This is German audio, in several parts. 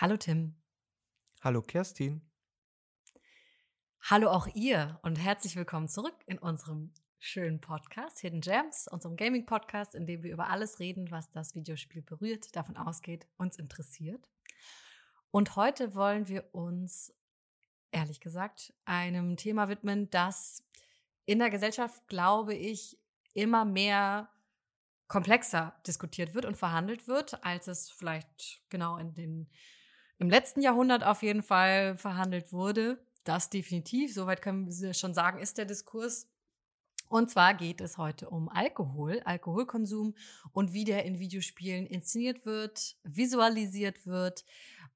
Hallo Tim. Hallo Kerstin. Hallo auch ihr und herzlich willkommen zurück in unserem schönen Podcast Hidden Gems, unserem Gaming-Podcast, in dem wir über alles reden, was das Videospiel berührt, davon ausgeht, uns interessiert. Und heute wollen wir uns, ehrlich gesagt, einem Thema widmen, das in der Gesellschaft, glaube ich, immer mehr komplexer diskutiert wird und verhandelt wird, als es vielleicht genau in den im letzten Jahrhundert auf jeden Fall verhandelt wurde. Das definitiv, soweit können wir schon sagen, ist der Diskurs. Und zwar geht es heute um Alkohol, Alkoholkonsum und wie der in Videospielen inszeniert wird, visualisiert wird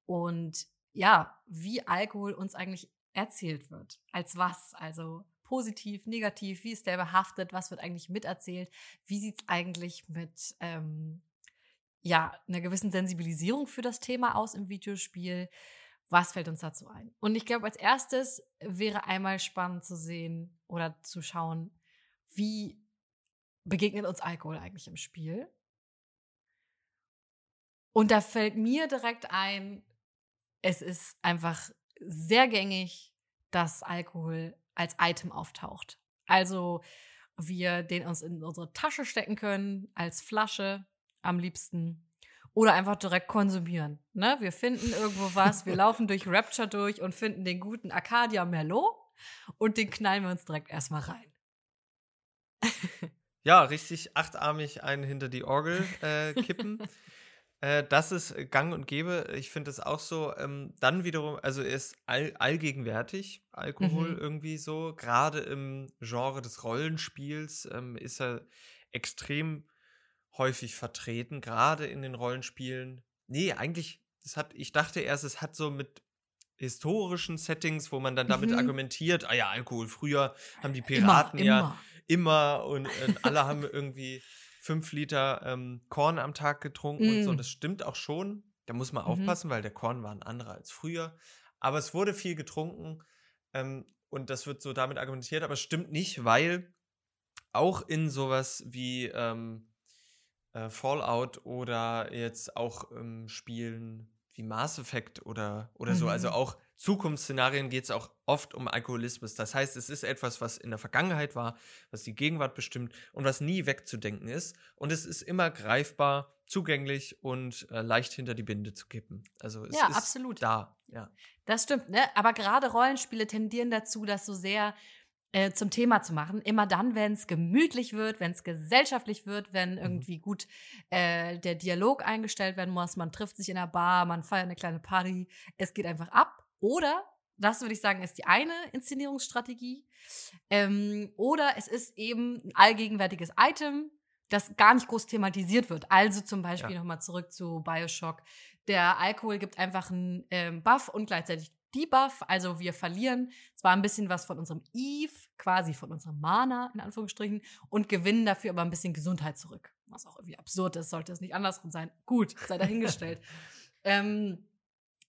und ja, wie Alkohol uns eigentlich erzählt wird. Als was? Also positiv, negativ, wie ist der behaftet, was wird eigentlich miterzählt, wie sieht es eigentlich mit ähm, ja, einer gewissen Sensibilisierung für das Thema aus im Videospiel. Was fällt uns dazu ein? Und ich glaube, als erstes wäre einmal spannend zu sehen oder zu schauen, wie begegnet uns Alkohol eigentlich im Spiel? Und da fällt mir direkt ein, es ist einfach sehr gängig, dass Alkohol als Item auftaucht. Also wir den uns in unsere Tasche stecken können, als Flasche, am liebsten. Oder einfach direkt konsumieren. Ne? Wir finden irgendwo was, wir laufen durch Rapture durch und finden den guten Arcadia Merlot und den knallen wir uns direkt erstmal rein. ja, richtig achtarmig einen hinter die Orgel äh, kippen. äh, das ist gang und gäbe. Ich finde es auch so. Ähm, dann wiederum, also er ist all, allgegenwärtig, Alkohol mhm. irgendwie so. Gerade im Genre des Rollenspiels ähm, ist er extrem häufig vertreten, gerade in den Rollenspielen. Nee, eigentlich, das hat, ich dachte erst, es hat so mit historischen Settings, wo man dann damit mhm. argumentiert, ah ja, Alkohol, früher haben die Piraten immer, ja immer, und, und alle haben irgendwie fünf Liter ähm, Korn am Tag getrunken mm. und so. Mhm. Das stimmt auch schon. Da muss man mhm. aufpassen, weil der Korn war ein anderer als früher. Aber es wurde viel getrunken ähm, und das wird so damit argumentiert, aber es stimmt nicht, weil auch in sowas wie ähm, äh, Fallout oder jetzt auch ähm, Spielen wie Mass Effect oder, oder mhm. so, also mhm. auch Zukunftsszenarien geht es auch oft um Alkoholismus. Das heißt, es ist etwas, was in der Vergangenheit war, was die Gegenwart bestimmt und was nie wegzudenken ist. Und es ist immer greifbar, zugänglich und äh, leicht hinter die Binde zu kippen. Also es ja, ist absolut. da. Ja. Das stimmt, ne? Aber gerade Rollenspiele tendieren dazu, dass so sehr äh, zum Thema zu machen. Immer dann, wenn es gemütlich wird, wenn es gesellschaftlich wird, wenn mhm. irgendwie gut äh, der Dialog eingestellt werden muss, man trifft sich in der Bar, man feiert eine kleine Party, es geht einfach ab. Oder, das würde ich sagen, ist die eine Inszenierungsstrategie. Ähm, oder es ist eben ein allgegenwärtiges Item, das gar nicht groß thematisiert wird. Also zum Beispiel ja. nochmal zurück zu Bioshock. Der Alkohol gibt einfach einen ähm, Buff und gleichzeitig Debuff, also wir verlieren zwar ein bisschen was von unserem Eve, quasi von unserem Mana in Anführungsstrichen, und gewinnen dafür aber ein bisschen Gesundheit zurück. Was auch irgendwie absurd ist, sollte es nicht andersrum sein. Gut, sei dahingestellt. ähm,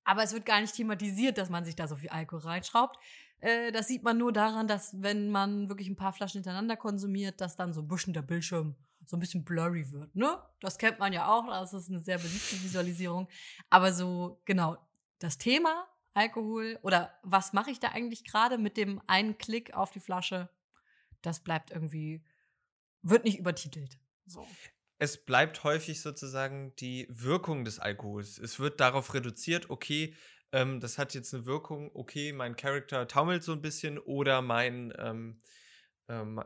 aber es wird gar nicht thematisiert, dass man sich da so viel Alkohol reinschraubt. Äh, das sieht man nur daran, dass wenn man wirklich ein paar Flaschen hintereinander konsumiert, dass dann so ein bisschen der Bildschirm so ein bisschen blurry wird, ne? Das kennt man ja auch, das ist eine sehr beliebte Visualisierung. Aber so, genau, das Thema Alkohol oder was mache ich da eigentlich gerade mit dem einen Klick auf die Flasche? Das bleibt irgendwie, wird nicht übertitelt. So. Es bleibt häufig sozusagen die Wirkung des Alkohols. Es wird darauf reduziert, okay, ähm, das hat jetzt eine Wirkung, okay, mein Charakter taumelt so ein bisschen oder mein, ähm, ähm,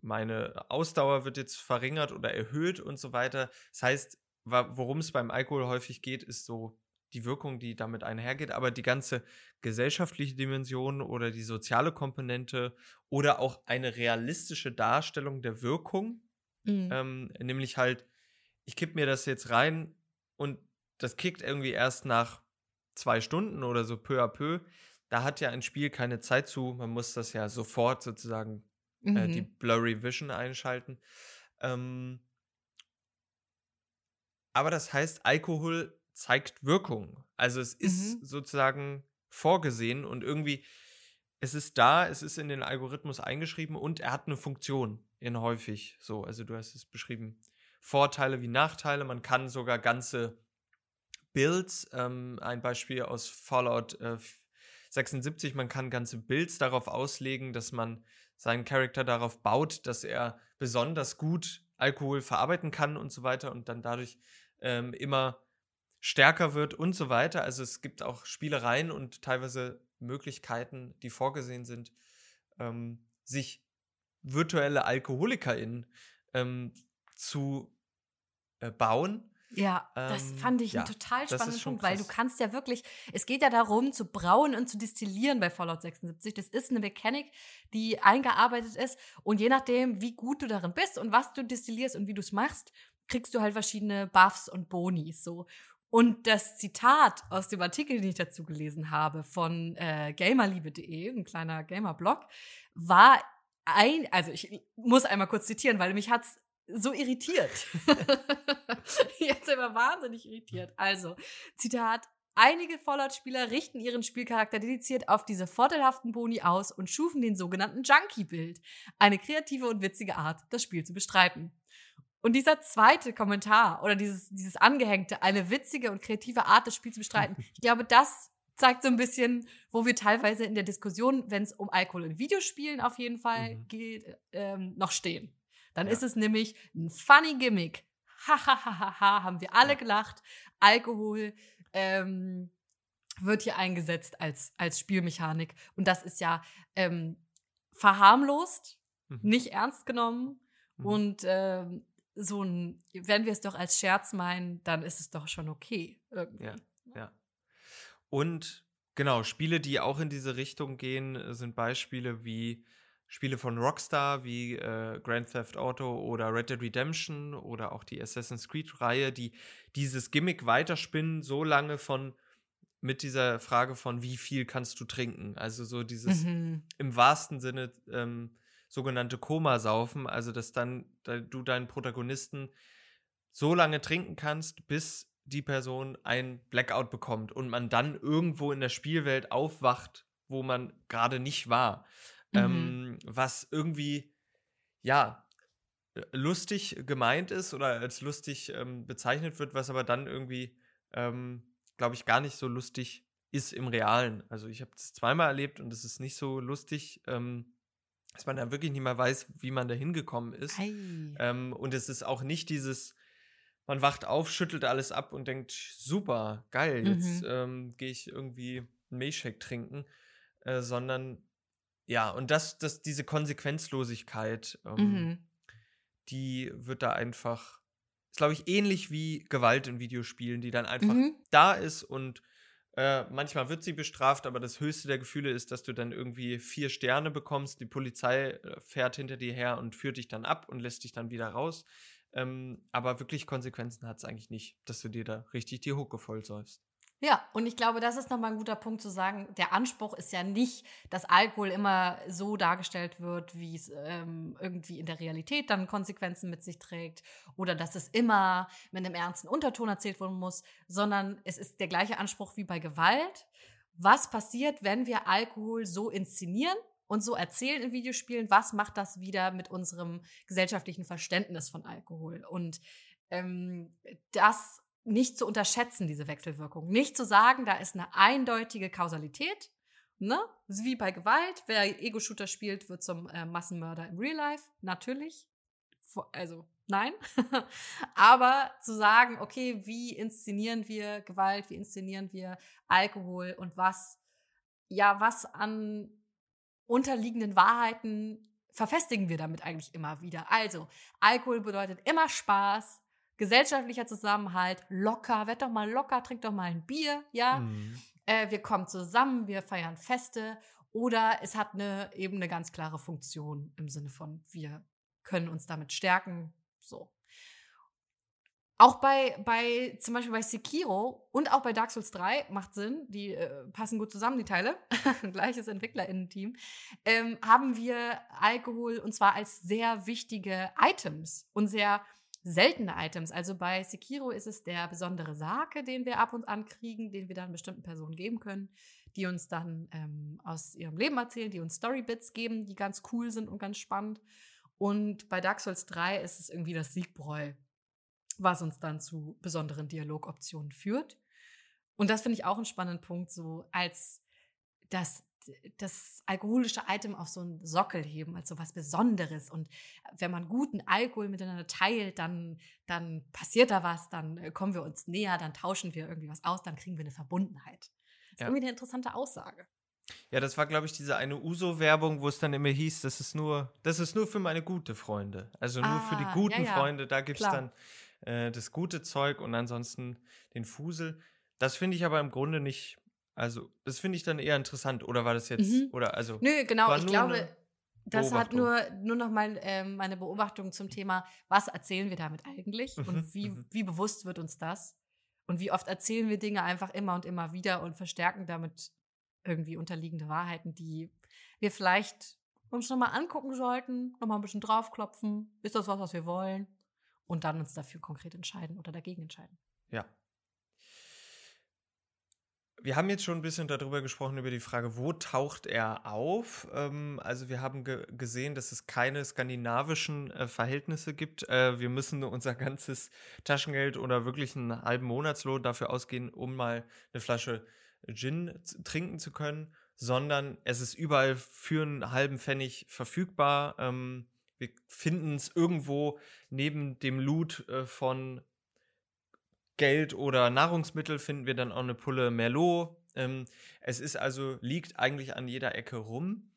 meine Ausdauer wird jetzt verringert oder erhöht und so weiter. Das heißt, worum es beim Alkohol häufig geht, ist so die Wirkung, die damit einhergeht, aber die ganze gesellschaftliche Dimension oder die soziale Komponente oder auch eine realistische Darstellung der Wirkung, mhm. ähm, nämlich halt, ich kipp mir das jetzt rein und das kickt irgendwie erst nach zwei Stunden oder so peu à peu. Da hat ja ein Spiel keine Zeit zu, man muss das ja sofort sozusagen mhm. äh, die mhm. Blurry Vision einschalten. Ähm, aber das heißt, Alkohol zeigt Wirkung. Also es ist mhm. sozusagen vorgesehen und irgendwie, es ist da, es ist in den Algorithmus eingeschrieben und er hat eine Funktion in häufig so. Also du hast es beschrieben. Vorteile wie Nachteile. Man kann sogar ganze Builds. Ähm, ein Beispiel aus Fallout äh, 76. Man kann ganze Builds darauf auslegen, dass man seinen Charakter darauf baut, dass er besonders gut Alkohol verarbeiten kann und so weiter und dann dadurch ähm, immer stärker wird und so weiter. Also es gibt auch Spielereien und teilweise Möglichkeiten, die vorgesehen sind, ähm, sich virtuelle AlkoholikerInnen ähm, zu äh, bauen. Ja, das ähm, fand ich ja, einen total spannenden Punkt, weil du kannst ja wirklich, es geht ja darum, zu brauen und zu destillieren bei Fallout 76. Das ist eine Mechanik, die eingearbeitet ist und je nachdem, wie gut du darin bist und was du destillierst und wie du es machst, kriegst du halt verschiedene Buffs und Bonis so. Und das Zitat aus dem Artikel, den ich dazu gelesen habe, von äh, gamerliebe.de, ein kleiner Gamer-Blog, war ein, also ich muss einmal kurz zitieren, weil mich hat's so irritiert. Jetzt immer wahnsinnig irritiert. Also, Zitat. Einige Fallout-Spieler richten ihren Spielcharakter dediziert auf diese vorteilhaften Boni aus und schufen den sogenannten Junkie-Bild. Eine kreative und witzige Art, das Spiel zu bestreiten. Und dieser zweite Kommentar oder dieses, dieses Angehängte, eine witzige und kreative Art, das Spiel zu bestreiten, ich glaube, das zeigt so ein bisschen, wo wir teilweise in der Diskussion, wenn es um Alkohol in Videospielen auf jeden Fall mhm. geht, ähm, noch stehen. Dann ja. ist es nämlich ein funny Gimmick. Hahaha, haben wir alle ja. gelacht. Alkohol ähm, wird hier eingesetzt als, als Spielmechanik. Und das ist ja ähm, verharmlost, mhm. nicht ernst genommen. Mhm. Und ähm, so ein, wenn wir es doch als Scherz meinen, dann ist es doch schon okay. Irgendwie. Ja, ja. Und genau, Spiele, die auch in diese Richtung gehen, sind Beispiele wie Spiele von Rockstar wie äh, Grand Theft Auto oder Red Dead Redemption oder auch die Assassin's Creed-Reihe, die dieses Gimmick weiterspinnen, so lange von mit dieser Frage von wie viel kannst du trinken. Also so dieses mhm. im wahrsten Sinne ähm, sogenannte Komasaufen, also dass dann da, du deinen Protagonisten so lange trinken kannst, bis die Person ein Blackout bekommt und man dann irgendwo in der Spielwelt aufwacht, wo man gerade nicht war. Mhm. Ähm, was irgendwie, ja, lustig gemeint ist oder als lustig ähm, bezeichnet wird, was aber dann irgendwie, ähm, glaube ich, gar nicht so lustig ist im Realen. Also ich habe es zweimal erlebt und es ist nicht so lustig, ähm, dass man da wirklich nicht mehr weiß, wie man da hingekommen ist. Ähm, und es ist auch nicht dieses, man wacht auf, schüttelt alles ab und denkt, super, geil, jetzt mhm. ähm, gehe ich irgendwie einen Milchshake trinken, äh, sondern ja, und das, das, diese Konsequenzlosigkeit, ähm, mhm. die wird da einfach, ist glaube ich ähnlich wie Gewalt in Videospielen, die dann einfach mhm. da ist und äh, manchmal wird sie bestraft, aber das höchste der Gefühle ist, dass du dann irgendwie vier Sterne bekommst. Die Polizei äh, fährt hinter dir her und führt dich dann ab und lässt dich dann wieder raus. Ähm, aber wirklich Konsequenzen hat es eigentlich nicht, dass du dir da richtig die Hucke vollsäufst. Ja, und ich glaube, das ist nochmal ein guter Punkt zu sagen. Der Anspruch ist ja nicht, dass Alkohol immer so dargestellt wird, wie es ähm, irgendwie in der Realität dann Konsequenzen mit sich trägt oder dass es immer mit einem ernsten Unterton erzählt werden muss, sondern es ist der gleiche Anspruch wie bei Gewalt. Was passiert, wenn wir Alkohol so inszenieren und so erzählen in Videospielen? Was macht das wieder mit unserem gesellschaftlichen Verständnis von Alkohol? Und ähm, das nicht zu unterschätzen, diese Wechselwirkung. Nicht zu sagen, da ist eine eindeutige Kausalität. Ne? Wie bei Gewalt. Wer Ego-Shooter spielt, wird zum äh, Massenmörder im Real Life. Natürlich. Also, nein. Aber zu sagen, okay, wie inszenieren wir Gewalt, wie inszenieren wir Alkohol und was, ja, was an unterliegenden Wahrheiten verfestigen wir damit eigentlich immer wieder. Also, Alkohol bedeutet immer Spaß, gesellschaftlicher Zusammenhalt, locker, werd doch mal locker, trink doch mal ein Bier, ja. Mhm. Äh, wir kommen zusammen, wir feiern Feste oder es hat eine, eben eine ganz klare Funktion im Sinne von, wir können uns damit stärken, so. Auch bei, bei, zum Beispiel bei Sekiro und auch bei Dark Souls 3 macht Sinn, die äh, passen gut zusammen, die Teile, gleiches EntwicklerInnen-Team, ähm, haben wir Alkohol und zwar als sehr wichtige Items und sehr seltene Items. Also bei Sekiro ist es der besondere Sake, den wir ab und an kriegen, den wir dann bestimmten Personen geben können, die uns dann ähm, aus ihrem Leben erzählen, die uns Storybits geben, die ganz cool sind und ganz spannend. Und bei Dark Souls 3 ist es irgendwie das Siegbräu, was uns dann zu besonderen Dialogoptionen führt. Und das finde ich auch einen spannenden Punkt, so als das, das alkoholische Item auf so einen Sockel heben, als so was Besonderes. Und wenn man guten Alkohol miteinander teilt, dann, dann passiert da was, dann äh, kommen wir uns näher, dann tauschen wir irgendwie was aus, dann kriegen wir eine Verbundenheit. Das ist Ja. irgendwie eine interessante Aussage. Ja, das war, glaube ich, diese eine Uso-Werbung, wo es dann immer hieß, das ist nur, das ist nur für meine gute Freunde. Also nur für die Ah, guten ja, ja, Freunde, da gibt es dann äh, das gute Zeug und ansonsten den Fusel. Das finde ich aber im Grunde nicht, also das finde ich dann eher interessant. Oder war das jetzt, Mhm. oder also. Nö, genau, ich glaube, das hat nur, nur noch mal ähm, meine Beobachtung zum Thema, was erzählen wir damit eigentlich Mhm, und wie, mhm. wie bewusst wird uns das und wie oft erzählen wir Dinge einfach immer und immer wieder und verstärken damit irgendwie unterliegende Wahrheiten, die wir vielleicht uns nochmal angucken sollten, nochmal ein bisschen draufklopfen, ist das was, was wir wollen und dann uns dafür konkret entscheiden oder dagegen entscheiden. Ja. Wir haben jetzt schon ein bisschen darüber gesprochen, über die Frage, wo taucht er auf? Ähm, also wir haben ge gesehen, dass es keine skandinavischen äh, Verhältnisse gibt. Äh, wir müssen unser ganzes Taschengeld oder wirklich einen halben Monatslohn dafür ausgehen, um mal eine Flasche Gin trinken zu können, sondern es ist überall für einen halben Pfennig verfügbar. Ähm, wir finden es irgendwo neben dem Loot äh, von Geld oder Nahrungsmittel finden wir dann auch eine Pulle Merlot. Ähm, es ist also, liegt eigentlich an jeder Ecke rum.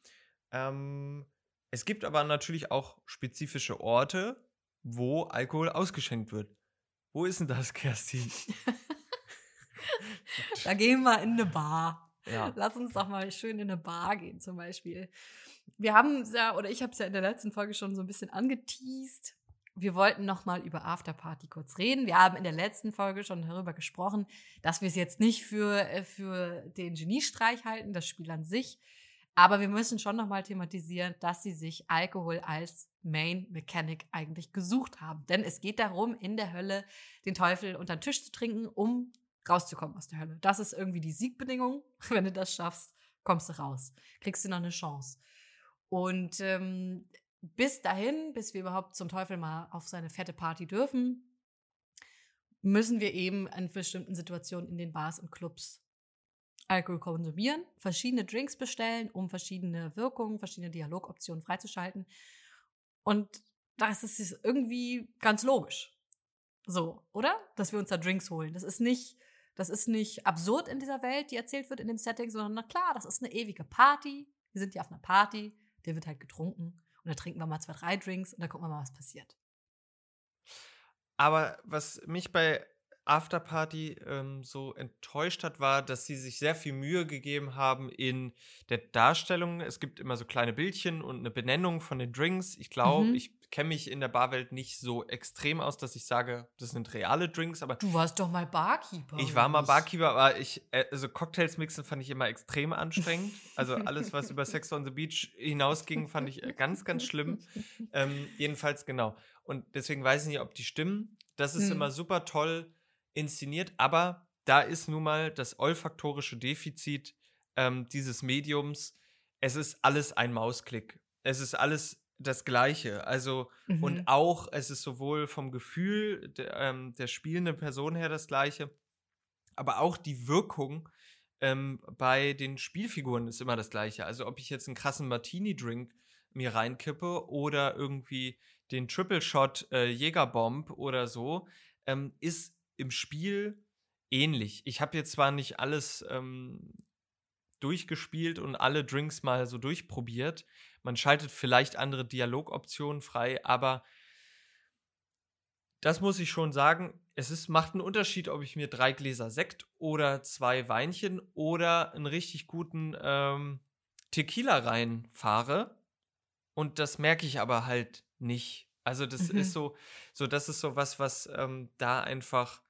Ähm, es gibt aber natürlich auch spezifische Orte, wo Alkohol ausgeschenkt wird. Wo ist denn das, Kerstin? Da gehen wir in eine Bar. Ja. Lass uns doch mal schön in eine Bar gehen, zum Beispiel. Wir haben es ja, oder ich habe es ja in der letzten Folge schon so ein bisschen angeteased. Wir wollten noch mal über Afterparty kurz reden. Wir haben in der letzten Folge schon darüber gesprochen, dass wir es jetzt nicht für, äh, für den Geniestreich halten, das Spiel an sich. Aber wir müssen schon noch mal thematisieren, dass sie sich Alkohol als Main Mechanic eigentlich gesucht haben. Denn es geht darum, in der Hölle den Teufel unter den Tisch zu trinken, um rauszukommen aus der Hölle. Das ist irgendwie die Siegbedingung. Wenn du das schaffst, kommst du raus. Kriegst du noch eine Chance. Und ähm, bis dahin, bis wir überhaupt zum Teufel mal auf seine fette Party dürfen, müssen wir eben in bestimmten Situationen in den Bars und Clubs Alkohol konsumieren, verschiedene Drinks bestellen, um verschiedene Wirkungen, verschiedene Dialogoptionen freizuschalten. Und das ist irgendwie ganz logisch. So, oder? Dass wir uns da Drinks holen. Das ist nicht, das ist nicht absurd in dieser Welt, die erzählt wird in dem Setting, sondern na klar, das ist eine ewige Party. Wir sind ja auf einer Party, der wird halt getrunken. Und da trinken wir mal zwei, drei Drinks und dann gucken wir mal, was passiert. Aber was mich bei Afterparty ähm, so enttäuscht hat, war, dass sie sich sehr viel Mühe gegeben haben in der Darstellung. Es gibt immer so kleine Bildchen und eine Benennung von den Drinks. Ich glaube, Mhm. ich kenne mich in der Barwelt nicht so extrem aus, dass ich sage, das sind reale Drinks, aber Du warst doch mal Barkeeper. ich war mal nicht? Barkeeper, aber ich, äh, also Cocktails mixen fand ich immer extrem anstrengend. Also alles, was über Sex on the Beach hinausging, fand ich äh, ganz, ganz schlimm. Ähm, jedenfalls genau. Und deswegen weiß ich nicht, ob die stimmen. Das ist Hm. immer super toll inszeniert, aber da ist nun mal das olfaktorische Defizit ähm, dieses Mediums. Es ist alles ein Mausklick. Es ist alles das Gleiche. Also, Mhm. und auch, es ist sowohl vom Gefühl der, ähm, der spielenden Person her das Gleiche, aber auch die Wirkung ähm, bei den Spielfiguren ist immer das Gleiche. Also, ob ich jetzt einen krassen Martini-Drink mir reinkippe oder irgendwie den Triple Shot äh, Jägerbomb oder so, ähm, ist im Spiel ähnlich. Ich habe jetzt zwar nicht alles ähm, durchgespielt und alle Drinks mal so durchprobiert. Man schaltet vielleicht andere Dialogoptionen frei, aber das muss ich schon sagen. Es ist, macht einen Unterschied, ob ich mir drei Gläser Sekt oder zwei Weinchen oder einen richtig guten ähm, Tequila reinfahre. Und das merke ich aber halt nicht. Also, das Mhm. ist so, so, das ist so was, was ähm, da einfach,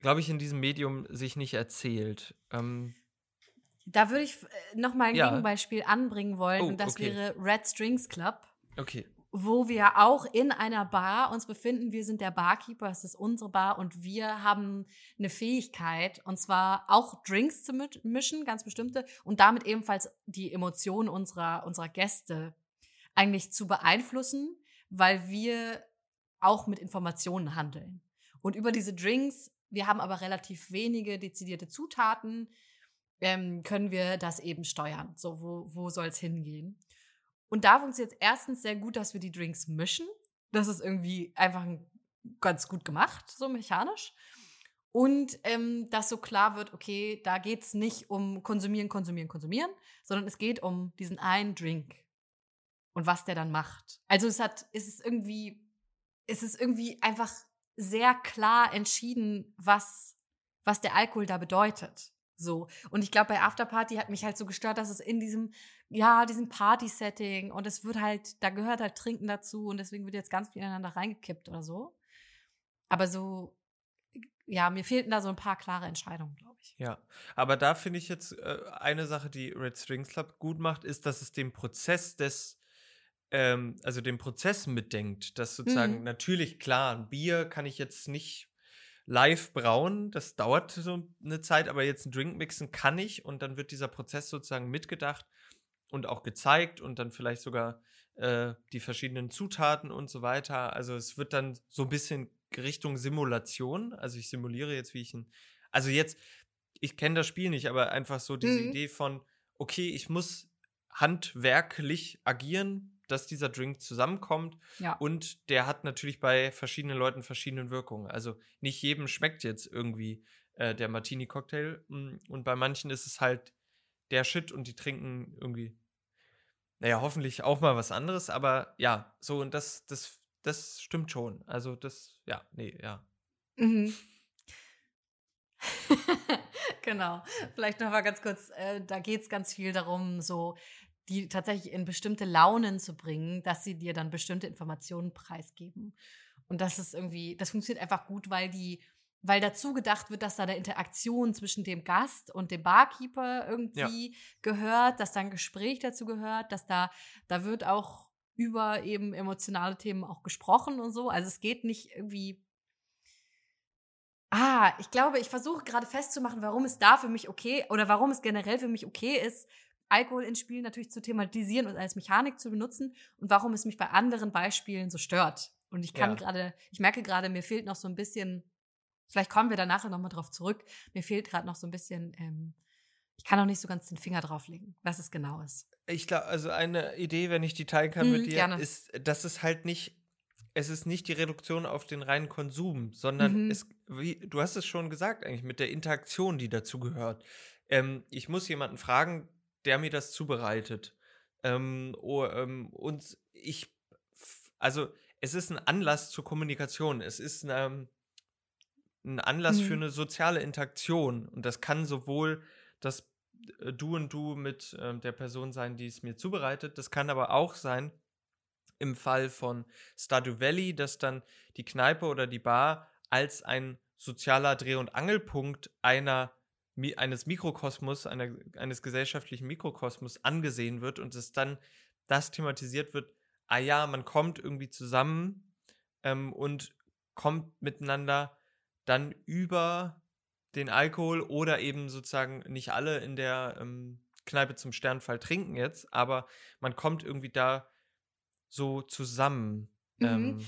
glaube ich, in diesem Medium sich nicht erzählt. Ähm, Da würde ich äh, noch mal ein Ja. Gegenbeispiel anbringen wollen. Oh, und das okay. wäre Red Strings Club. okay. wo wir auch in einer Bar uns befinden. Wir sind der Barkeeper, es ist unsere Bar und wir haben eine Fähigkeit, und zwar auch Drinks zu mi- mischen, ganz bestimmte, und damit ebenfalls die Emotionen unserer, unserer Gäste eigentlich zu beeinflussen, weil wir auch mit Informationen handeln. Und über diese Drinks wir haben aber relativ wenige dezidierte Zutaten, ähm, können wir das eben steuern. So, wo, wo soll es hingehen? Und da funktioniert es erstens sehr gut, dass wir die Drinks mischen. Das ist irgendwie einfach ganz gut gemacht, so mechanisch. Und ähm, dass so klar wird, okay, da geht es nicht um konsumieren, konsumieren, konsumieren, sondern es geht um diesen einen Drink und was der dann macht. Also es hat, es ist irgendwie, es ist irgendwie einfach sehr klar entschieden, was, was der Alkohol da bedeutet. So. Und ich glaube, bei Afterparty hat mich halt so gestört, dass es in diesem, ja, diesem Party-Setting und es wird halt, da gehört halt Trinken dazu und deswegen wird jetzt ganz viel ineinander reingekippt oder so. Aber so, ja, mir fehlten da so ein paar klare Entscheidungen, glaube ich. Ja, aber da finde ich jetzt äh, eine Sache, die Red Strings Club gut macht, ist, dass es den Prozess des ähm, also den Prozess mitdenkt, dass sozusagen mhm. natürlich klar, ein Bier kann ich jetzt nicht live brauen, das dauert so eine Zeit, aber jetzt ein Drink mixen kann ich und dann wird dieser Prozess sozusagen mitgedacht und auch gezeigt und dann vielleicht sogar äh, die verschiedenen Zutaten und so weiter. Also es wird dann so ein bisschen Richtung Simulation. Also ich simuliere jetzt, wie ich ein. Also jetzt, ich kenne das Spiel nicht, aber einfach so diese mhm. Idee von, okay, ich muss handwerklich agieren, dass dieser Drink zusammenkommt. Ja. Und der hat natürlich bei verschiedenen Leuten verschiedene Wirkungen. Also nicht jedem schmeckt jetzt irgendwie äh, der Martini-Cocktail. Mm, und bei manchen ist es halt der Shit und die trinken irgendwie, naja, hoffentlich auch mal was anderes. Aber ja, so und das, das, das stimmt schon. Also das, ja, nee, ja. Mhm. genau. Vielleicht noch mal ganz kurz, äh, da geht es ganz viel darum, so die tatsächlich in bestimmte Launen zu bringen, dass sie dir dann bestimmte Informationen preisgeben. Und das ist irgendwie, das funktioniert einfach gut, weil die, weil dazu gedacht wird, dass da eine Interaktion zwischen dem Gast und dem Barkeeper irgendwie ja. gehört, dass da ein Gespräch dazu gehört, dass da, da wird auch über eben emotionale Themen auch gesprochen und so. Also es geht nicht irgendwie. Ah, ich glaube, ich versuche gerade festzumachen, warum es da für mich okay oder warum es generell für mich okay ist, Alkohol in Spielen natürlich zu thematisieren und als Mechanik zu benutzen und warum es mich bei anderen Beispielen so stört. Und ich kann ja. gerade, ich merke gerade, mir fehlt noch so ein bisschen, vielleicht kommen wir da nachher nochmal drauf zurück, mir fehlt gerade noch so ein bisschen, ähm, ich kann auch nicht so ganz den Finger drauflegen, was es genau ist. Ich glaube, also eine Idee, wenn ich die teilen kann mhm, mit dir, gerne. ist, dass es halt nicht, es ist nicht die Reduktion auf den reinen Konsum, sondern mhm. es, wie, du hast es schon gesagt eigentlich, mit der Interaktion, die dazu gehört. Ähm, ich muss jemanden fragen, der mir das zubereitet. Ähm, oh, ähm, und ich, also es ist ein Anlass zur Kommunikation. Es ist eine, ähm, ein Anlass mhm. für eine soziale Interaktion. Und das kann sowohl das äh, Du und Du mit äh, der Person sein, die es mir zubereitet. Das kann aber auch sein, im Fall von Stardew Valley, dass dann die Kneipe oder die Bar als ein sozialer Dreh- und Angelpunkt einer eines Mikrokosmos, einer, eines gesellschaftlichen Mikrokosmos angesehen wird und es dann das thematisiert wird, ah ja, man kommt irgendwie zusammen ähm, und kommt miteinander dann über den Alkohol oder eben sozusagen nicht alle in der ähm, Kneipe zum Sternfall trinken jetzt, aber man kommt irgendwie da so zusammen. Mhm. Ähm,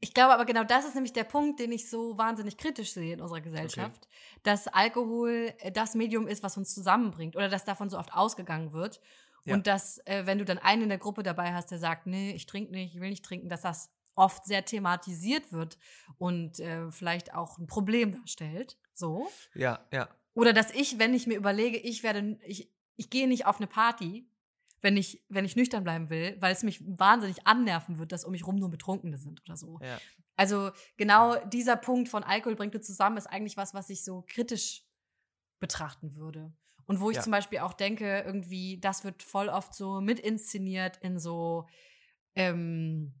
ich glaube aber genau das ist nämlich der Punkt, den ich so wahnsinnig kritisch sehe in unserer Gesellschaft, okay. dass Alkohol äh, das Medium ist, was uns zusammenbringt oder dass davon so oft ausgegangen wird. Ja. Und dass, äh, wenn du dann einen in der Gruppe dabei hast, der sagt, nee, ich trinke nicht, ich will nicht trinken, dass das oft sehr thematisiert wird und äh, vielleicht auch ein Problem darstellt. So. Ja, ja. Oder dass ich, wenn ich mir überlege, ich werde, ich, ich gehe nicht auf eine Party, wenn ich, wenn ich nüchtern bleiben will, weil es mich wahnsinnig annerven wird, dass um mich rum nur Betrunkene sind oder so. Ja. Also genau dieser Punkt von Alkohol bringt uns zusammen ist eigentlich was, was ich so kritisch betrachten würde. Und wo ich ja. zum Beispiel auch denke, irgendwie, das wird voll oft so mit inszeniert in so ähm,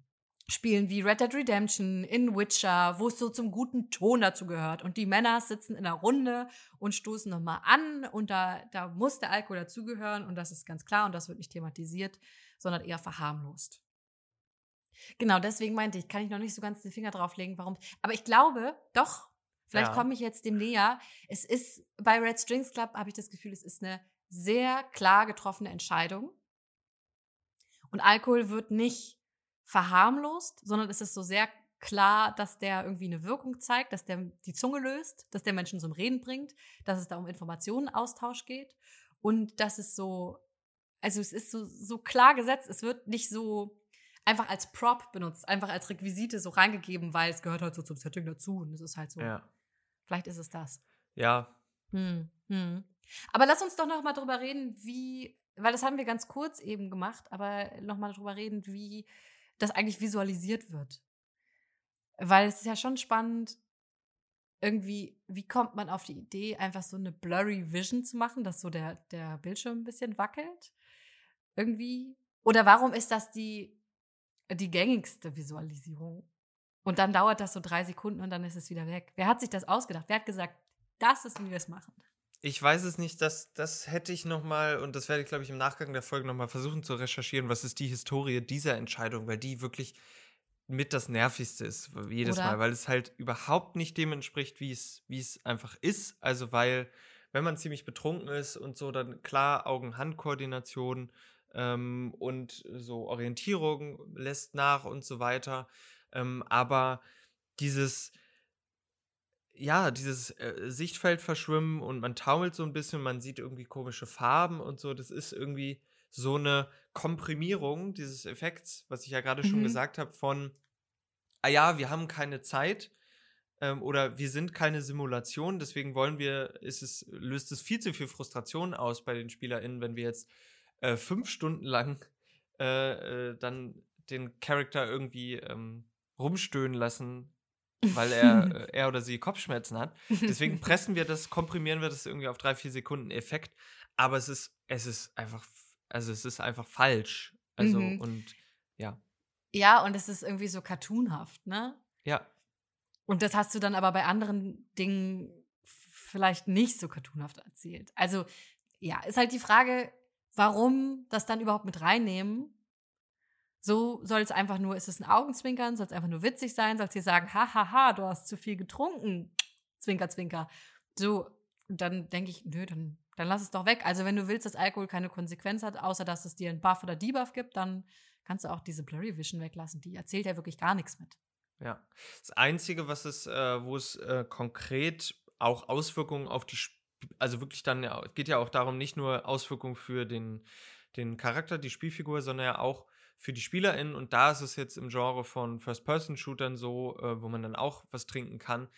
Spielen wie Red Dead Redemption, in Witcher, wo es so zum guten Ton dazu gehört. Und die Männer sitzen in einer Runde und stoßen nochmal an und da, da muss der Alkohol dazugehören und das ist ganz klar und das wird nicht thematisiert, sondern eher verharmlost. Genau, deswegen meinte ich, kann ich noch nicht so ganz den Finger drauflegen, warum. Aber ich glaube, doch, vielleicht ja. komme ich jetzt dem näher. Es ist bei Red Strings Club, habe ich das Gefühl, es ist eine sehr klar getroffene Entscheidung. Und Alkohol wird nicht verharmlost, sondern es ist so sehr klar, dass der irgendwie eine Wirkung zeigt, dass der die Zunge löst, dass der Menschen zum Reden bringt, dass es da um Informationenaustausch geht und dass es so, also es ist so, so klar gesetzt, es wird nicht so einfach als Prop benutzt, einfach als Requisite so reingegeben, weil es gehört halt so zum Setting dazu und es ist halt so. Ja. Vielleicht ist es das. Ja. Hm, hm. Aber lass uns doch noch mal drüber reden, wie, weil das haben wir ganz kurz eben gemacht, aber noch mal drüber reden, wie das eigentlich visualisiert wird. Weil es ist ja schon spannend, irgendwie, wie kommt man auf die Idee, einfach so eine blurry Vision zu machen, dass so der, der Bildschirm ein bisschen wackelt? Irgendwie? Oder warum ist das die, die gängigste Visualisierung? Und dann dauert das so drei Sekunden und dann ist es wieder weg. Wer hat sich das ausgedacht? Wer hat gesagt, das ist, wie wir es machen? Ich weiß es nicht, das, das hätte ich noch mal und das werde ich, glaube ich, im Nachgang der Folge noch mal versuchen zu recherchieren, was ist die Historie dieser Entscheidung, weil die wirklich mit das Nervigste ist jedes Oder? Mal, weil es halt überhaupt nicht dem entspricht, wie es, wie es einfach ist. Also weil, wenn man ziemlich betrunken ist und so, dann klar Augen-Hand-Koordination ähm, und so Orientierung lässt nach und so weiter. Ähm, aber dieses, ja, dieses äh, Sichtfeld verschwimmen und man taumelt so ein bisschen, man sieht irgendwie komische Farben und so, das ist irgendwie so eine Komprimierung dieses Effekts, was ich ja gerade schon Mhm. gesagt habe, von, ah ja, wir haben keine Zeit ähm, oder wir sind keine Simulation, deswegen wollen wir, ist es, löst es viel zu viel Frustration aus bei den SpielerInnen, wenn wir jetzt äh, fünf Stunden lang äh, äh, dann den Charakter irgendwie ähm, rumstöhnen lassen, weil er, äh, er oder sie Kopfschmerzen hat. Deswegen pressen wir das, komprimieren wir das irgendwie auf drei, vier Sekunden Effekt. Aber es ist, es ist einfach, also es ist einfach falsch. Also Mhm. und ja, Ja, und es ist irgendwie so cartoonhaft, ne? ja, Und das hast du dann aber bei anderen Dingen vielleicht nicht so cartoonhaft erzählt. Also, ja, ist halt die Frage, warum das dann überhaupt mit reinnehmen. So soll es einfach nur, ist es ein Augenzwinkern, soll es einfach nur witzig sein, soll es dir sagen, hahaha, du hast zu viel getrunken, zwinker, zwinker. So, dann denke ich, nö, dann, dann lass es doch weg. Also, wenn du willst, dass Alkohol keine Konsequenz hat, außer dass es dir einen Buff oder Debuff gibt, dann kannst du auch diese Blurry Vision weglassen. Die erzählt ja wirklich gar nichts mit. ja. Das Einzige, was es, äh, wo es äh, konkret auch Auswirkungen auf die, Sp also wirklich dann, es geht ja auch darum, nicht nur Auswirkungen für den, den Charakter, die Spielfigur, sondern ja auch für die SpielerInnen. Und da ist es jetzt im Genre von First-Person-Shootern so, äh, wo man dann auch was trinken kann,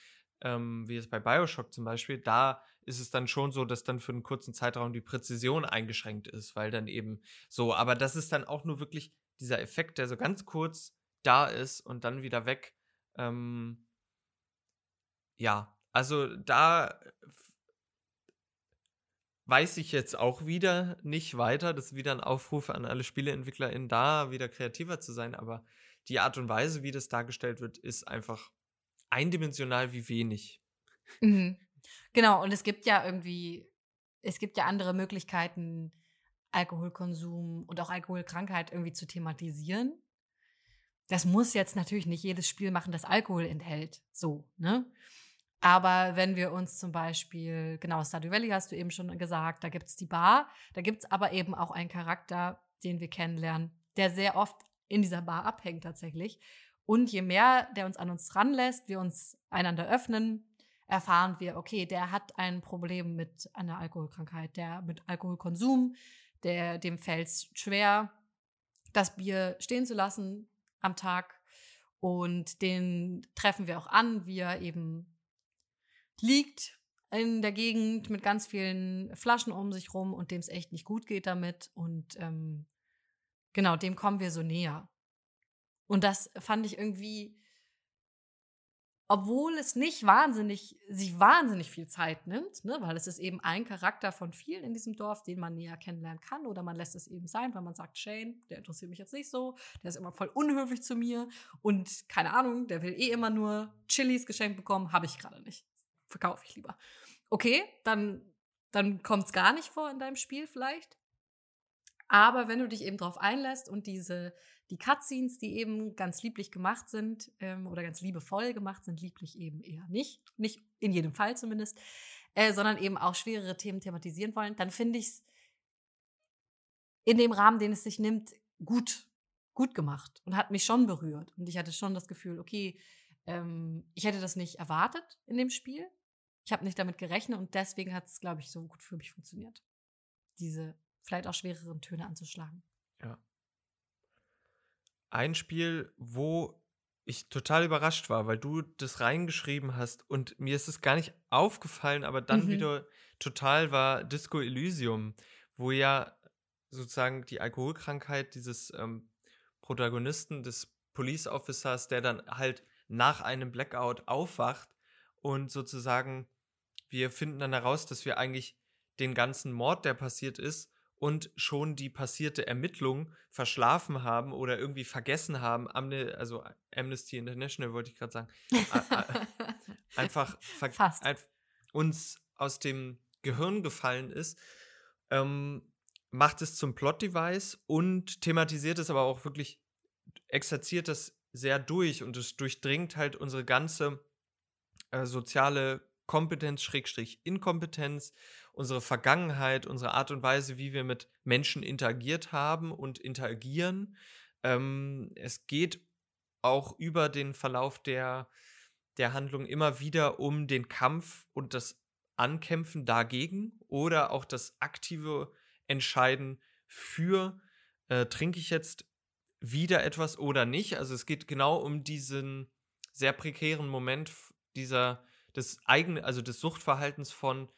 ähm, wie es bei Bioshock zum Beispiel, da ist es dann schon so, dass dann für einen kurzen Zeitraum die Präzision eingeschränkt ist, weil dann eben so, aber das ist dann auch nur wirklich dieser Effekt, der so ganz kurz da ist und dann wieder weg. Ähm, ja, also da weiß ich jetzt auch wieder nicht weiter. Das ist wieder ein Aufruf an alle SpieleentwicklerInnen, da wieder kreativer zu sein, aber die Art und Weise, wie das dargestellt wird, ist einfach eindimensional wie wenig. Mhm. Genau, und es gibt ja irgendwie, es gibt ja andere Möglichkeiten, Alkoholkonsum und auch Alkoholkrankheit irgendwie zu thematisieren. Das muss jetzt natürlich nicht jedes Spiel machen, das Alkohol enthält. So, ne? Aber wenn wir uns zum Beispiel, genau, Stardew Valley hast du eben schon gesagt, da gibt es die Bar, da gibt es aber eben auch einen Charakter, den wir kennenlernen, der sehr oft in dieser Bar abhängt tatsächlich. Und je mehr der uns an uns ranlässt, wir uns einander öffnen, erfahren wir, okay, der hat ein Problem mit einer Alkoholkrankheit, der mit Alkoholkonsum, der dem fällt es schwer, das Bier stehen zu lassen am Tag. Und den treffen wir auch an, wie er eben liegt in der Gegend mit ganz vielen Flaschen um sich rum und dem es echt nicht gut geht damit. Und ähm, genau, dem kommen wir so näher. Und das fand ich irgendwie, obwohl es nicht wahnsinnig, sich wahnsinnig viel Zeit nimmt, ne, weil es ist eben ein Charakter von vielen in diesem Dorf, den man näher kennenlernen kann, oder man lässt es eben sein, weil man sagt, Shane, der interessiert mich jetzt nicht so, der ist immer voll unhöflich zu mir und keine Ahnung, der will eh immer nur Chilis geschenkt bekommen, habe ich gerade nicht. Verkaufe ich lieber. Okay, dann, dann kommt es gar nicht vor in deinem Spiel vielleicht. Aber wenn du dich eben drauf einlässt und diese, die Cutscenes, die eben ganz lieblich gemacht sind ähm, oder ganz liebevoll gemacht sind, lieblich eben eher nicht, nicht in jedem Fall zumindest, äh, sondern eben auch schwerere Themen thematisieren wollen, dann finde ich es in dem Rahmen, den es sich nimmt, gut, gut gemacht und hat mich schon berührt. Und ich hatte schon das Gefühl, okay, ähm, ich hätte das nicht erwartet in dem Spiel. Ich habe nicht damit gerechnet und deswegen hat es, glaube ich, so gut für mich funktioniert. Diese vielleicht auch schwereren Töne anzuschlagen. Ja. Ein Spiel, wo ich total überrascht war, weil du das reingeschrieben hast und mir ist es gar nicht aufgefallen, aber dann mhm. wieder total war Disco Elysium, wo ja sozusagen die Alkoholkrankheit dieses ähm, Protagonisten, des Police Officers, der dann halt nach einem Blackout aufwacht und sozusagen wir finden dann heraus, dass wir eigentlich den ganzen Mord, der passiert ist, und schon die passierte Ermittlung verschlafen haben oder irgendwie vergessen haben, Amne also Amnesty International wollte ich gerade sagen, einfach. Ein uns aus dem Gehirn gefallen ist, ähm, macht es zum Plot-Device und thematisiert es aber auch wirklich, exerziert das sehr durch und es durchdringt halt unsere ganze äh, soziale Kompetenz, Schrägstrich, Inkompetenz, unsere Vergangenheit, unsere Art und Weise, wie wir mit Menschen interagiert haben und interagieren. Ähm, es geht auch über den Verlauf der, der Handlung immer wieder um den Kampf und das Ankämpfen dagegen oder auch das aktive Entscheiden für, äh, trinke ich jetzt wieder etwas oder nicht. Also es geht genau um diesen sehr prekären Moment dieser des eigenen, also des Suchtverhaltens von,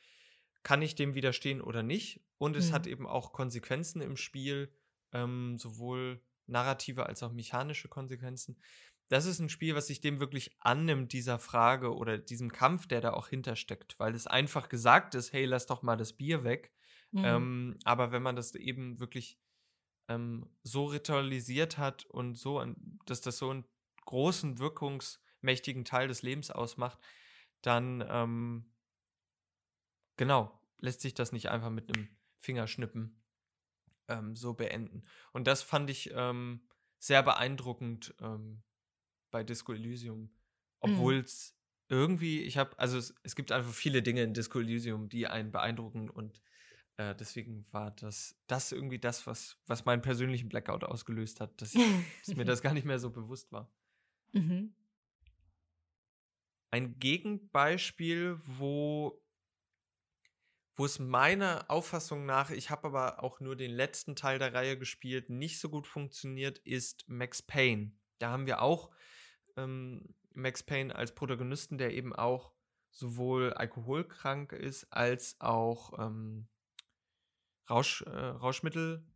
kann ich dem widerstehen oder nicht? Und es mhm. hat eben auch Konsequenzen im Spiel, ähm, sowohl narrative als auch mechanische Konsequenzen. Das ist ein Spiel, was sich dem wirklich annimmt, dieser Frage oder diesem Kampf, der da auch hintersteckt, weil es einfach gesagt ist, hey, lass doch mal das Bier weg. Mhm. Ähm, aber wenn man das eben wirklich ähm, so ritualisiert hat und so, dass das so einen großen, wirkungsmächtigen Teil des Lebens ausmacht, dann ähm, genau, lässt sich das nicht einfach mit einem Fingerschnippen ähm, so beenden. Und das fand ich ähm, sehr beeindruckend ähm, bei Disco Elysium. Obwohl es mhm. irgendwie, ich habe, also es, es, gibt einfach viele Dinge in Disco Elysium, die einen beeindrucken und äh, deswegen war das, das irgendwie das, was, was meinen persönlichen Blackout ausgelöst hat, dass, ich, dass mir das gar nicht mehr so bewusst war. Mhm ein Gegenbeispiel, wo, wo es meiner Auffassung nach, ich habe aber auch nur den letzten Teil der Reihe gespielt, nicht so gut funktioniert, ist Max Payne. Da haben wir auch ähm, Max Payne als Protagonisten, der eben auch sowohl alkoholkrank ist als auch ähm, Rausch, äh, Rauschmittel,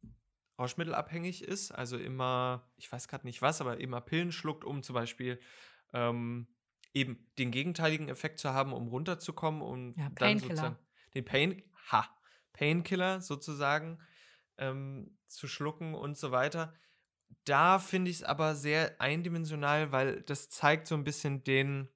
Rauschmittelabhängig ist. Also immer, ich weiß gerade nicht was, aber immer Pillen schluckt, um zum Beispiel ähm, eben den gegenteiligen Effekt zu haben, um runterzukommen und ja, dann sozusagen den Pain, ha, Painkiller sozusagen ähm, zu schlucken und so weiter. Da finde ich es aber sehr eindimensional, weil das zeigt so ein bisschen den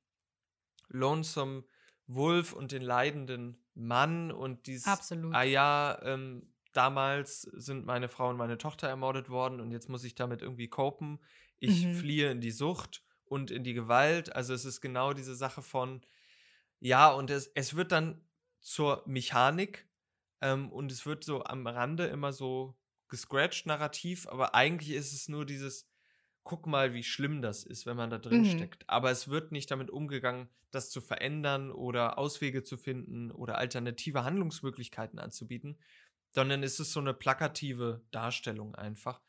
Lonesome Wolf und den leidenden Mann und dieses, Absolut. ah ja, ähm, damals sind meine Frau und meine Tochter ermordet worden und jetzt muss ich damit irgendwie copen. Ich mhm. fliehe in die Sucht und in die Gewalt. Also es ist genau diese Sache von, ja, und es, es wird dann zur Mechanik ähm, und es wird so am Rande immer so gescratcht narrativ, aber eigentlich ist es nur dieses, guck mal, wie schlimm das ist, wenn man da drin mhm. steckt. Aber es wird nicht damit umgegangen, das zu verändern oder Auswege zu finden oder alternative Handlungsmöglichkeiten anzubieten, sondern es ist so eine plakative Darstellung einfach.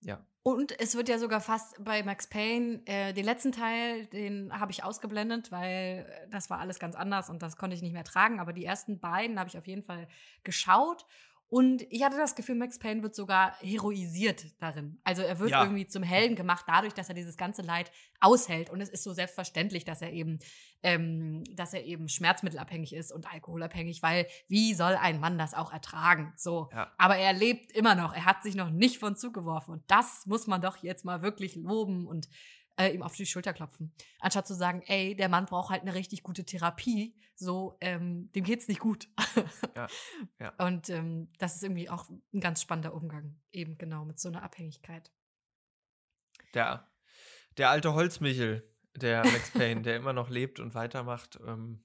Ja. Und es wird ja sogar fast bei Max Payne, äh, den letzten Teil, den habe ich ausgeblendet, weil äh, das war alles ganz anders und das konnte ich nicht mehr tragen. Aber die ersten beiden habe ich auf jeden Fall geschaut. Und ich hatte das Gefühl, Max Payne wird sogar heroisiert darin. Also er wird ja. irgendwie zum Helden gemacht, dadurch, dass er dieses ganze Leid aushält. Und es ist so selbstverständlich, dass er eben, ähm, dass er eben schmerzmittelabhängig ist und alkoholabhängig, weil wie soll ein Mann das auch ertragen? So. Ja. Aber er lebt immer noch. Er hat sich noch nicht von Zug geworfen. Und das muss man doch jetzt mal wirklich loben und äh, ihm auf die Schulter klopfen. Anstatt zu sagen, ey, der Mann braucht halt eine richtig gute Therapie, so, ähm, dem geht's nicht gut. ja, ja. Und ähm, das ist irgendwie auch ein ganz spannender Umgang, eben genau mit so einer Abhängigkeit. Der, der alte Holzmichel, der Max Payne, der immer noch lebt und weitermacht, ähm,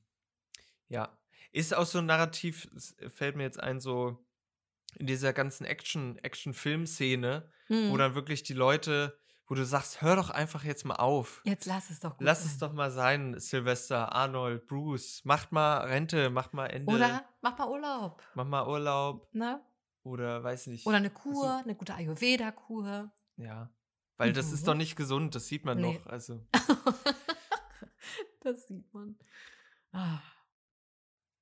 ja. Ist auch so ein Narrativ, fällt mir jetzt ein, so in dieser ganzen Action, Action-Film-Szene, Mhm. wo dann wirklich die Leute, wo du sagst, hör doch einfach jetzt mal auf. Jetzt lass es doch gut Lass sein. es doch mal sein, Sylvester, Arnold, Bruce. Macht mal Rente, macht mal Ende. Oder mach mal Urlaub. Mach mal Urlaub. Ne? Oder weiß nicht. Oder eine Kur, eine gute Ayurveda-Kur. Ja. Weil das ist Mhm. doch nicht gesund, das sieht man Nee. doch. Also. das sieht man. Ah.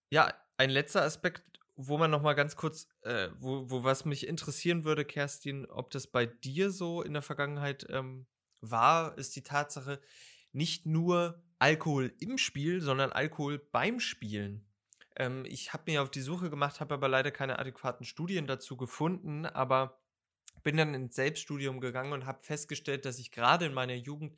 Ja, ein letzter Aspekt, wo man noch mal ganz kurz, äh, wo, wo was mich interessieren würde, Kerstin, ob das bei dir so in der Vergangenheit ähm, war, ist die Tatsache, nicht nur Alkohol im Spiel, sondern Alkohol beim Spielen. Ähm, ich habe mir auf die Suche gemacht, habe aber leider keine adäquaten Studien dazu gefunden, aber bin dann ins Selbststudium gegangen und habe festgestellt, dass ich gerade in meiner Jugend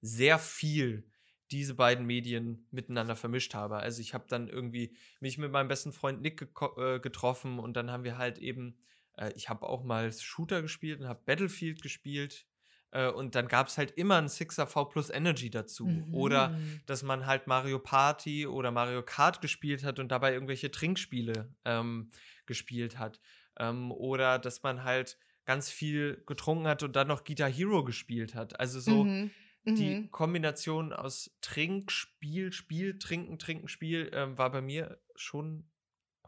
sehr viel diese beiden Medien miteinander vermischt habe. Also ich habe dann irgendwie mich mit meinem besten Freund Nick geko- äh, getroffen und dann haben wir halt eben, äh, ich habe auch mal Shooter gespielt und habe Battlefield gespielt äh, und dann gab es halt immer ein Sixer V Plus Energy dazu. Oder Mhm. dass man halt Mario Party oder Mario Kart gespielt hat und dabei irgendwelche Trinkspiele ähm, gespielt hat. Ähm, oder dass man halt ganz viel getrunken hat und dann noch Guitar Hero gespielt hat. Also so Mhm. Die Mhm. Kombination aus Trinkspiel, Spiel, Trinken, Trinken, Spiel ähm, war bei mir schon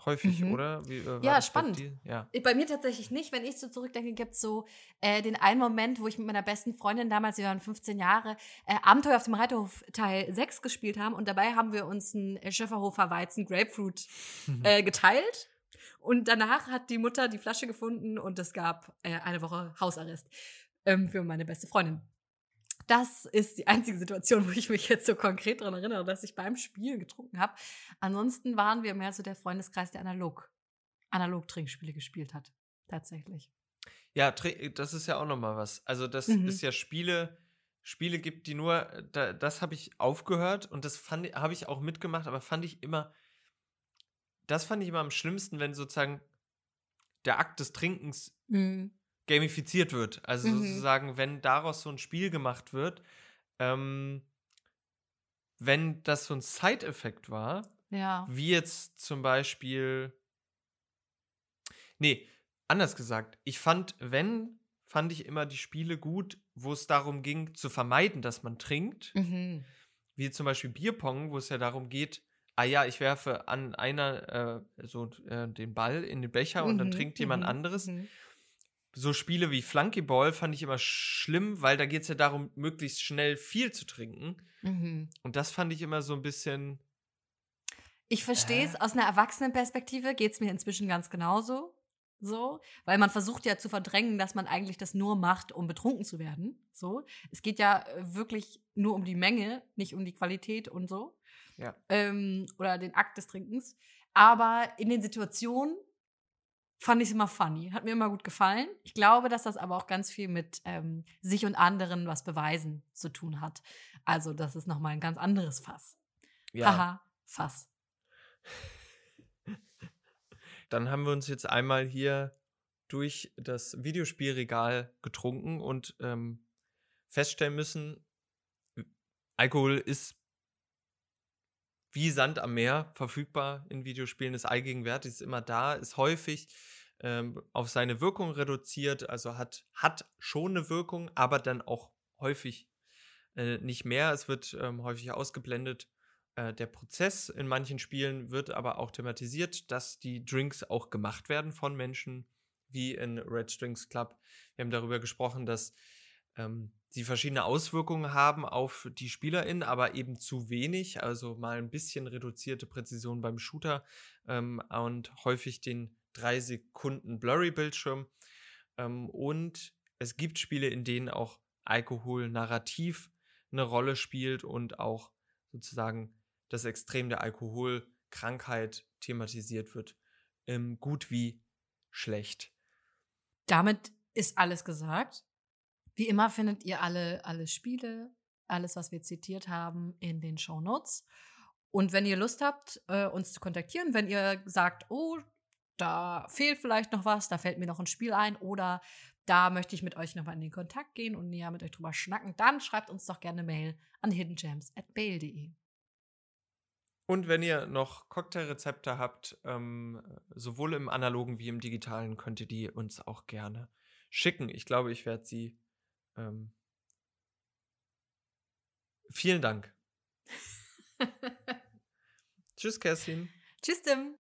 häufig, Mhm. oder? Wie, äh, Ja, bei spannend. dir? Ja. Bei mir tatsächlich nicht. Wenn ich so zurückdenke, gibt es so äh, den einen Moment, wo ich mit meiner besten Freundin damals, wir waren 15 Jahre, äh, Abenteuer auf dem Reiterhof Teil 6 gespielt haben. Und dabei haben wir uns einen äh, Schäferhofer Weizen Grapefruit äh, geteilt. Und danach hat die Mutter die Flasche gefunden und es gab äh, eine Woche Hausarrest ähm, für meine beste Freundin. Das ist die einzige Situation, wo ich mich jetzt so konkret daran erinnere, dass ich beim Spielen getrunken habe. Ansonsten waren wir mehr so der Freundeskreis, der analog, analog Trinkspiele gespielt hat. Tatsächlich. Ja, das ist ja auch noch mal was. Also, dass Mhm. es ja Spiele, Spiele gibt, die nur, da, das habe ich aufgehört und das habe ich auch mitgemacht, aber fand ich immer, das fand ich immer am schlimmsten, wenn sozusagen der Akt des Trinkens Mhm. Gamifiziert wird. Also Mhm. sozusagen, wenn daraus so ein Spiel gemacht wird, ähm, wenn das so ein Side-Effekt war, Ja. wie jetzt zum Beispiel. Nee, anders gesagt. Ich fand, wenn, fand ich immer die Spiele gut, wo es darum ging, zu vermeiden, dass man trinkt. Mhm. Wie zum Beispiel Bierpong, wo es ja darum geht, ah ja, ich werfe an einer äh, so äh, den Ball in den Becher und dann Mhm, trinkt jemand mhm, anderes. So Spiele wie Flunkyball fand ich immer schlimm, weil da geht es ja darum, möglichst schnell viel zu trinken. Mhm. Und das fand ich immer so ein bisschen. Ich verstehe es Äh. aus einer Erwachsenenperspektive, geht es mir inzwischen ganz genauso. So, weil man versucht ja zu verdrängen, dass man eigentlich das nur macht, um betrunken zu werden. So, es geht ja äh, wirklich nur um die Menge, nicht um die Qualität und so. Ja. Ähm, oder den Akt des Trinkens. Aber in den Situationen fand ich es immer funny, hat mir immer gut gefallen. Ich glaube, dass das aber auch ganz viel mit ähm, sich und anderen was beweisen zu tun hat. Also, das ist nochmal ein ganz anderes Fass. Haha, Fass. Dann haben wir uns jetzt einmal hier durch das Videospielregal getrunken und ähm, feststellen müssen, Alkohol ist wie Sand am Meer verfügbar in Videospielen, ist allgegenwärtig, ist immer da, ist häufig ähm, auf seine Wirkung reduziert, also hat, hat schon eine Wirkung, aber dann auch häufig äh, nicht mehr. Es wird ähm, häufig ausgeblendet. Äh, der Prozess in manchen Spielen wird aber auch thematisiert, dass die Drinks auch gemacht werden von Menschen, wie in Red Strings Club. Wir haben darüber gesprochen, dass ähm, sie verschiedene Auswirkungen haben auf die SpielerInnen, aber eben zu wenig. Also mal ein bisschen reduzierte Präzision beim Shooter ähm, und häufig den drei Sekunden Blurry-Bildschirm. Ähm, und es gibt Spiele, in denen auch Alkohol narrativ eine Rolle spielt und auch sozusagen das Extrem der Alkoholkrankheit thematisiert wird. Ähm, gut wie schlecht. Damit ist alles gesagt. Wie immer findet ihr alle, alle Spiele, alles, was wir zitiert haben, in den Show Notes. Und wenn ihr Lust habt, äh, uns zu kontaktieren, wenn ihr sagt, oh, da fehlt vielleicht noch was, da fällt mir noch ein Spiel ein oder da möchte ich mit euch nochmal in den Kontakt gehen und näher mit euch drüber schnacken, dann schreibt uns doch gerne Mail an hiddengems.bail.de. Und wenn ihr noch Cocktailrezepte habt, ähm, sowohl im analogen wie im digitalen, könnt ihr die uns auch gerne schicken. Ich glaube, ich werde sie. Ähm, vielen Dank. Tschüss, Kerstin. Tschüss, Tim.